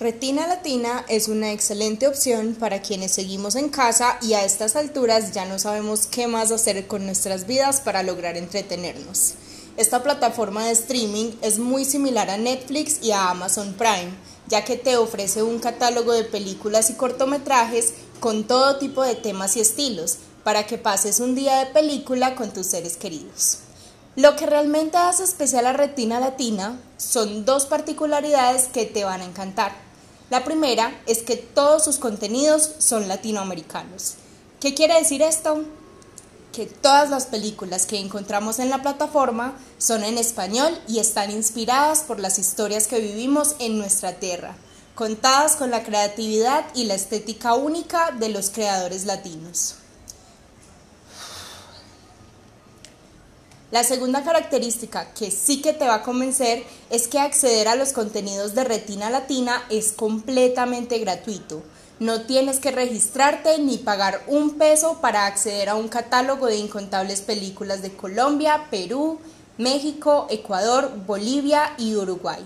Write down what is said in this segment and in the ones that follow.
Retina Latina es una excelente opción para quienes seguimos en casa y a estas alturas ya no sabemos qué más hacer con nuestras vidas para lograr entretenernos. Esta plataforma de streaming es muy similar a Netflix y a Amazon Prime, ya que te ofrece un catálogo de películas y cortometrajes con todo tipo de temas y estilos, para que pases un día de película con tus seres queridos. Lo que realmente hace especial a Retina Latina son dos particularidades que te van a encantar. La primera es que todos sus contenidos son latinoamericanos. ¿Qué quiere decir esto? Que todas las películas que encontramos en la plataforma son en español y están inspiradas por las historias que vivimos en nuestra tierra, contadas con la creatividad y la estética única de los creadores latinos. La segunda característica que sí que te va a convencer es que acceder a los contenidos de Retina Latina es completamente gratuito. No tienes que registrarte ni pagar un peso para acceder a un catálogo de incontables películas de Colombia, Perú, México, Ecuador, Bolivia y Uruguay.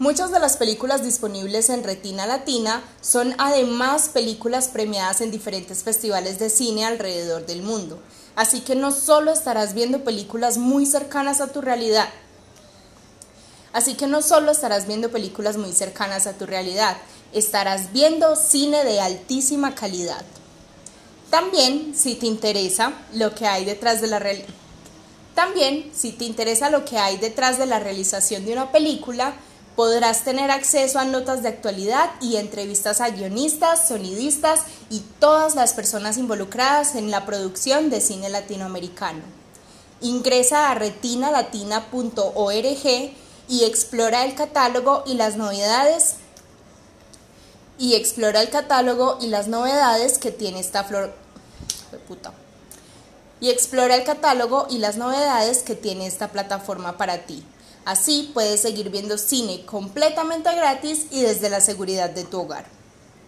Muchas de las películas disponibles en Retina Latina son además películas premiadas en diferentes festivales de cine alrededor del mundo. Así que no solo estarás viendo películas muy cercanas a tu realidad, Así que no solo estarás viendo películas muy cercanas a tu realidad, estarás viendo cine de altísima calidad. También, si te interesa lo que hay detrás de la También, si te interesa lo que hay detrás de la realización de una película, Podrás tener acceso a notas de actualidad y entrevistas a guionistas, sonidistas y todas las personas involucradas en la producción de cine latinoamericano. Ingresa a retinalatina.org y explora el catálogo y las novedades y explora el catálogo y las novedades que tiene esta flor y explora el catálogo y las novedades que tiene esta plataforma para ti. Así puedes seguir viendo cine completamente gratis y desde la seguridad de tu hogar.